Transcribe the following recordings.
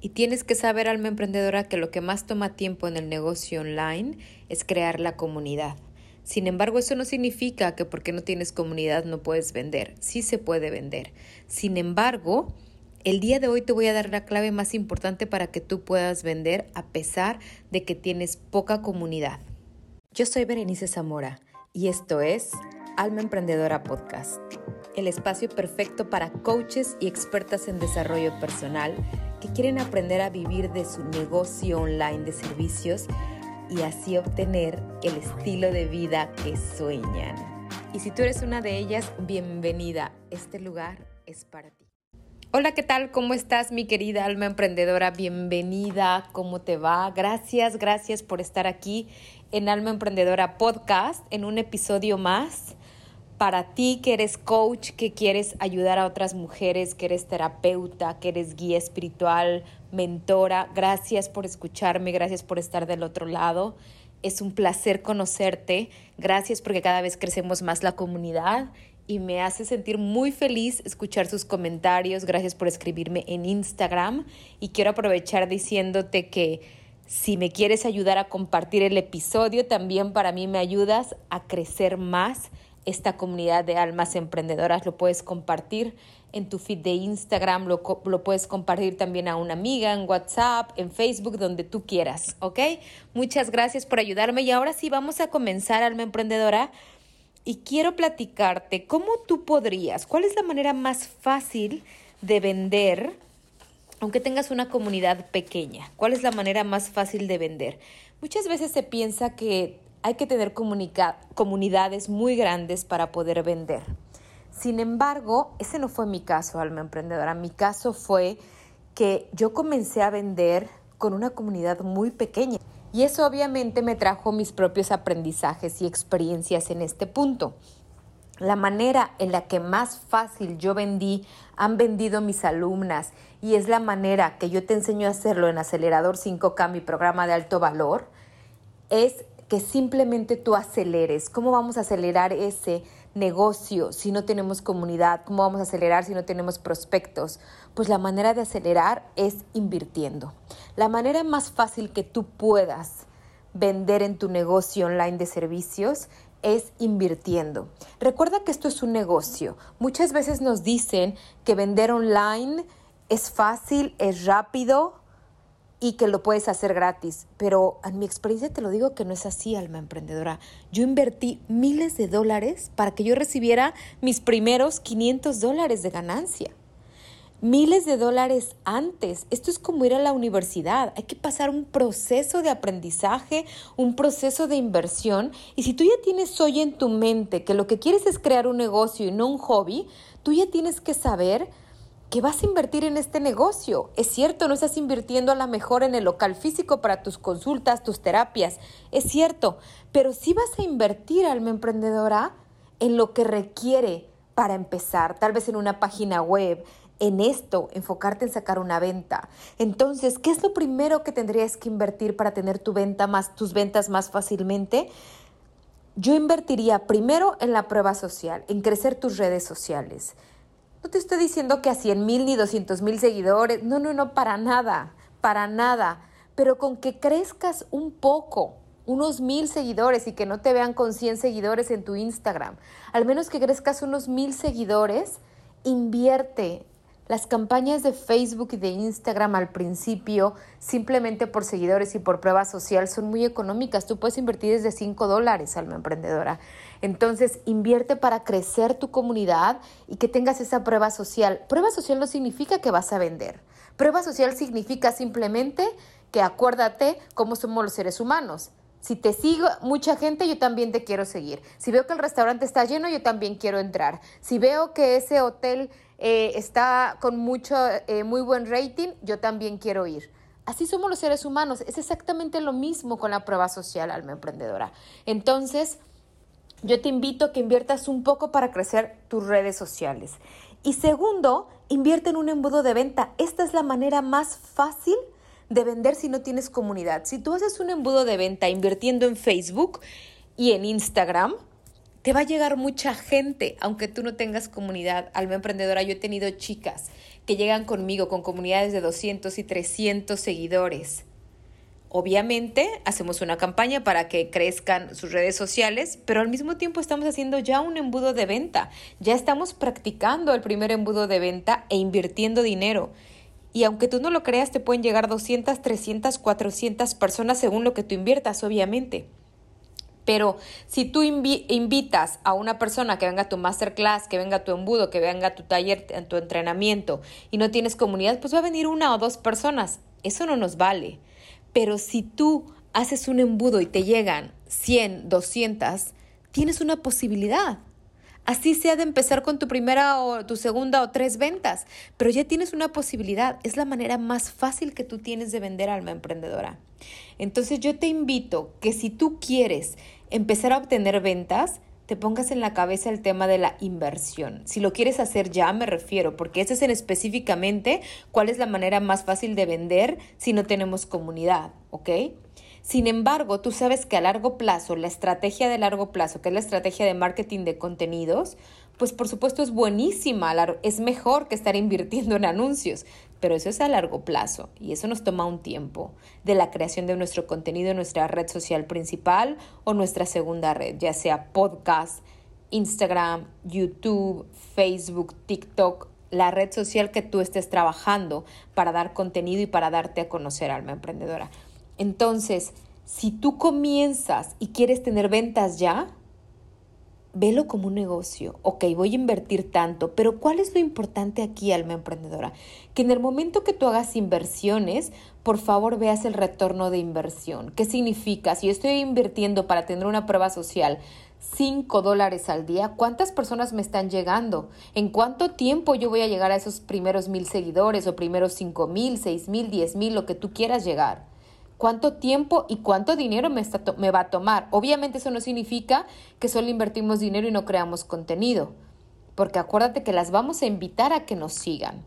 Y tienes que saber, alma emprendedora, que lo que más toma tiempo en el negocio online es crear la comunidad. Sin embargo, eso no significa que porque no tienes comunidad no puedes vender. Sí se puede vender. Sin embargo, el día de hoy te voy a dar la clave más importante para que tú puedas vender a pesar de que tienes poca comunidad. Yo soy Berenice Zamora y esto es Alma Emprendedora Podcast, el espacio perfecto para coaches y expertas en desarrollo personal que quieren aprender a vivir de su negocio online de servicios y así obtener el estilo de vida que sueñan. Y si tú eres una de ellas, bienvenida. Este lugar es para ti. Hola, ¿qué tal? ¿Cómo estás, mi querida alma emprendedora? Bienvenida. ¿Cómo te va? Gracias, gracias por estar aquí en Alma Emprendedora Podcast en un episodio más para ti que eres coach, que quieres ayudar a otras mujeres, que eres terapeuta, que eres guía espiritual, mentora. Gracias por escucharme, gracias por estar del otro lado. Es un placer conocerte. Gracias porque cada vez crecemos más la comunidad y me hace sentir muy feliz escuchar sus comentarios. Gracias por escribirme en Instagram y quiero aprovechar diciéndote que si me quieres ayudar a compartir el episodio, también para mí me ayudas a crecer más esta comunidad de almas emprendedoras. Lo puedes compartir en tu feed de Instagram, lo, lo, puedes compartir también a una amiga en WhatsApp, en Facebook, donde tú quieras, ¿ok? Muchas gracias por ayudarme y ahora sí vamos a comenzar, alma emprendedora. Y quiero platicarte cómo tú podrías, cuál es la manera más fácil de vender, aunque tengas una comunidad pequeña. ¿Cuál es la manera más fácil de vender? Muchas veces se piensa que hay que tener comunidades muy grandes para poder vender. Sin embargo, ese no fue mi caso, alma emprendedora. Mi caso fue que yo comencé a vender con una comunidad muy pequeña. Y eso obviamente me trajo mis propios aprendizajes y experiencias en este punto. La manera en la que más fácil yo vendí, han vendido mis alumnas, y es la manera que yo te enseño a hacerlo en Acelerador 5K, mi programa de alto valor, es que simplemente tú aceleres. ¿Cómo vamos a acelerar ese negocio si no tenemos comunidad? ¿Cómo vamos a acelerar si no tenemos prospectos? Pues la manera de acelerar es invirtiendo. La manera más fácil que tú puedas vender en tu negocio online de servicios es invirtiendo. Recuerda que esto es un negocio. Muchas veces nos dicen que vender online es fácil, es rápido, y que lo puedes hacer gratis. Pero en mi experiencia te lo digo que no es así, alma emprendedora. Yo invertí miles de dólares para que yo recibiera mis primeros 500 dólares de ganancia. Miles de dólares antes. Esto es como ir a la universidad. Hay que pasar un proceso de aprendizaje, un proceso de inversión. Y si tú ya tienes hoy en tu mente que lo que quieres es crear un negocio y no un hobby, tú ya tienes que saber que vas a invertir en este negocio. Es cierto, no estás invirtiendo a la mejor en el local físico para tus consultas, tus terapias. Es cierto, pero sí vas a invertir, alma emprendedora, en lo que requiere para empezar, tal vez en una página web, en esto, enfocarte en sacar una venta. Entonces, ¿qué es lo primero que tendrías que invertir para tener tu venta más, tus ventas más fácilmente? Yo invertiría primero en la prueba social, en crecer tus redes sociales. No te estoy diciendo que a 100 mil ni 200 mil seguidores, no, no, no, para nada, para nada, pero con que crezcas un poco, unos mil seguidores y que no te vean con 100 seguidores en tu Instagram, al menos que crezcas unos mil seguidores, invierte las campañas de Facebook y de Instagram al principio, simplemente por seguidores y por prueba social, son muy económicas. Tú puedes invertir desde 5 dólares, alma emprendedora. Entonces, invierte para crecer tu comunidad y que tengas esa prueba social. Prueba social no significa que vas a vender. Prueba social significa simplemente que acuérdate cómo somos los seres humanos. Si te sigo mucha gente, yo también te quiero seguir. Si veo que el restaurante está lleno, yo también quiero entrar. Si veo que ese hotel eh, está con mucho, eh, muy buen rating, yo también quiero ir. Así somos los seres humanos. Es exactamente lo mismo con la prueba social, alma emprendedora. Entonces, yo te invito a que inviertas un poco para crecer tus redes sociales. Y segundo, invierte en un embudo de venta. Esta es la manera más fácil de vender si no tienes comunidad. Si tú haces un embudo de venta invirtiendo en Facebook y en Instagram, te va a llegar mucha gente, aunque tú no tengas comunidad. Alma emprendedora, yo he tenido chicas que llegan conmigo con comunidades de 200 y 300 seguidores. Obviamente hacemos una campaña para que crezcan sus redes sociales, pero al mismo tiempo estamos haciendo ya un embudo de venta. Ya estamos practicando el primer embudo de venta e invirtiendo dinero. Y aunque tú no lo creas, te pueden llegar 200, 300, 400 personas según lo que tú inviertas, obviamente. Pero si tú invitas a una persona que venga a tu masterclass, que venga a tu embudo, que venga a tu taller, a tu entrenamiento y no tienes comunidad, pues va a venir una o dos personas. Eso no nos vale. Pero si tú haces un embudo y te llegan 100, 200, tienes una posibilidad. Así sea de empezar con tu primera o tu segunda o tres ventas, pero ya tienes una posibilidad. Es la manera más fácil que tú tienes de vender alma emprendedora. Entonces yo te invito que si tú quieres empezar a obtener ventas, te pongas en la cabeza el tema de la inversión. Si lo quieres hacer ya, me refiero, porque ese es en específicamente cuál es la manera más fácil de vender si no tenemos comunidad, ¿ok? Sin embargo, tú sabes que a largo plazo, la estrategia de largo plazo, que es la estrategia de marketing de contenidos, pues por supuesto es buenísima, es mejor que estar invirtiendo en anuncios, pero eso es a largo plazo y eso nos toma un tiempo de la creación de nuestro contenido en nuestra red social principal o nuestra segunda red, ya sea podcast, Instagram, YouTube, Facebook, TikTok, la red social que tú estés trabajando para dar contenido y para darte a conocer, alma emprendedora. Entonces, si tú comienzas y quieres tener ventas ya, velo como un negocio. Ok, voy a invertir tanto, pero ¿cuál es lo importante aquí, alma emprendedora? Que en el momento que tú hagas inversiones, por favor veas el retorno de inversión. ¿Qué significa? Si yo estoy invirtiendo para tener una prueba social 5 dólares al día, ¿cuántas personas me están llegando? ¿En cuánto tiempo yo voy a llegar a esos primeros mil seguidores o primeros cinco mil, seis mil, diez mil, lo que tú quieras llegar? Cuánto tiempo y cuánto dinero me, me va a tomar. Obviamente eso no significa que solo invertimos dinero y no creamos contenido, porque acuérdate que las vamos a invitar a que nos sigan.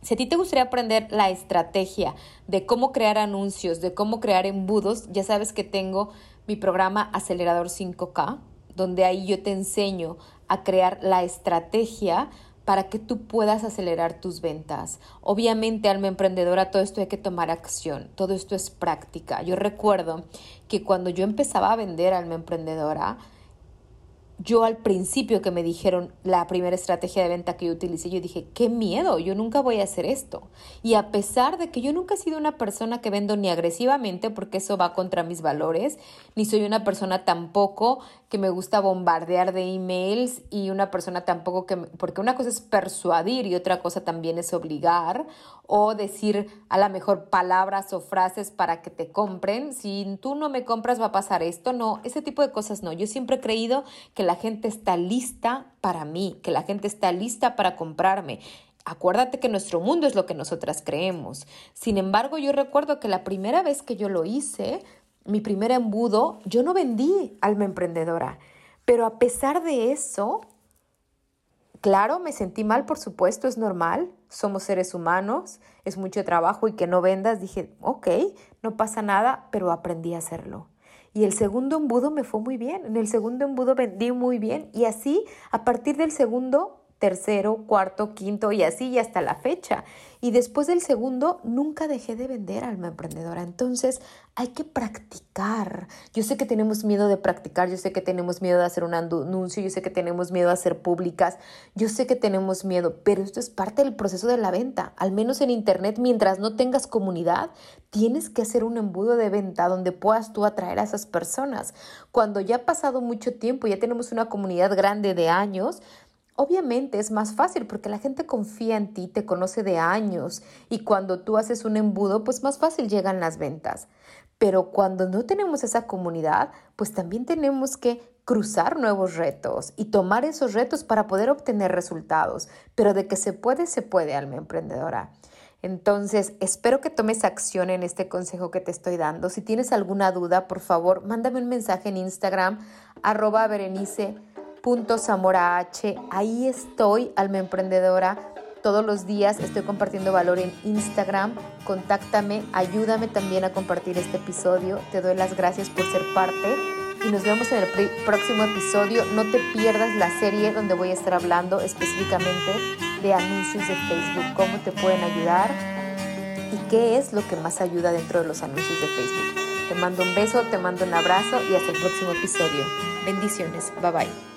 Si a ti te gustaría aprender la estrategia de cómo crear anuncios, de cómo crear embudos, ya sabes que tengo mi programa Acelerador 5K, donde ahí yo te enseño a crear la estrategia para que tú puedas acelerar tus ventas. Obviamente, alma emprendedora, todo esto hay que tomar acción, todo esto es práctica. Yo recuerdo que cuando yo empezaba a vender alma emprendedora, yo al principio que me dijeron la primera estrategia de venta que yo utilicé, yo dije, qué miedo, yo nunca voy a hacer esto. Y a pesar de que yo nunca he sido una persona que vendo ni agresivamente, porque eso va contra mis valores, ni soy una persona tampoco que me gusta bombardear de emails y una persona tampoco que, porque una cosa es persuadir y otra cosa también es obligar o decir a la mejor palabras o frases para que te compren. Si tú no me compras va a pasar esto, no, ese tipo de cosas no. Yo siempre he creído que la la gente está lista para mí, que la gente está lista para comprarme. Acuérdate que nuestro mundo es lo que nosotras creemos. Sin embargo, yo recuerdo que la primera vez que yo lo hice, mi primer embudo, yo no vendí alma emprendedora. Pero a pesar de eso, claro, me sentí mal, por supuesto, es normal. Somos seres humanos, es mucho trabajo y que no vendas. Dije, ok, no pasa nada, pero aprendí a hacerlo. Y el segundo embudo me fue muy bien. En el segundo embudo vendí muy bien. Y así, a partir del segundo, tercero, cuarto, quinto y así y hasta la fecha. Y después del segundo, nunca dejé de vender alma emprendedora. Entonces, hay que practicar. Yo sé que tenemos miedo de practicar, yo sé que tenemos miedo de hacer un anuncio, yo sé que tenemos miedo de hacer públicas, yo sé que tenemos miedo, pero esto es parte del proceso de la venta. Al menos en Internet, mientras no tengas comunidad, tienes que hacer un embudo de venta donde puedas tú atraer a esas personas. Cuando ya ha pasado mucho tiempo, ya tenemos una comunidad grande de años, Obviamente es más fácil porque la gente confía en ti, te conoce de años y cuando tú haces un embudo, pues más fácil llegan las ventas. Pero cuando no tenemos esa comunidad, pues también tenemos que cruzar nuevos retos y tomar esos retos para poder obtener resultados. Pero de que se puede, se puede, alma emprendedora. Entonces, espero que tomes acción en este consejo que te estoy dando. Si tienes alguna duda, por favor, mándame un mensaje en Instagram, arroba berenice punto Zamora H. Ahí estoy, alma emprendedora. Todos los días estoy compartiendo valor en Instagram. Contáctame, ayúdame también a compartir este episodio. Te doy las gracias por ser parte y nos vemos en el próximo episodio. No te pierdas la serie donde voy a estar hablando específicamente de anuncios de Facebook, cómo te pueden ayudar y qué es lo que más ayuda dentro de los anuncios de Facebook. Te mando un beso, te mando un abrazo y hasta el próximo episodio. Bendiciones, bye bye.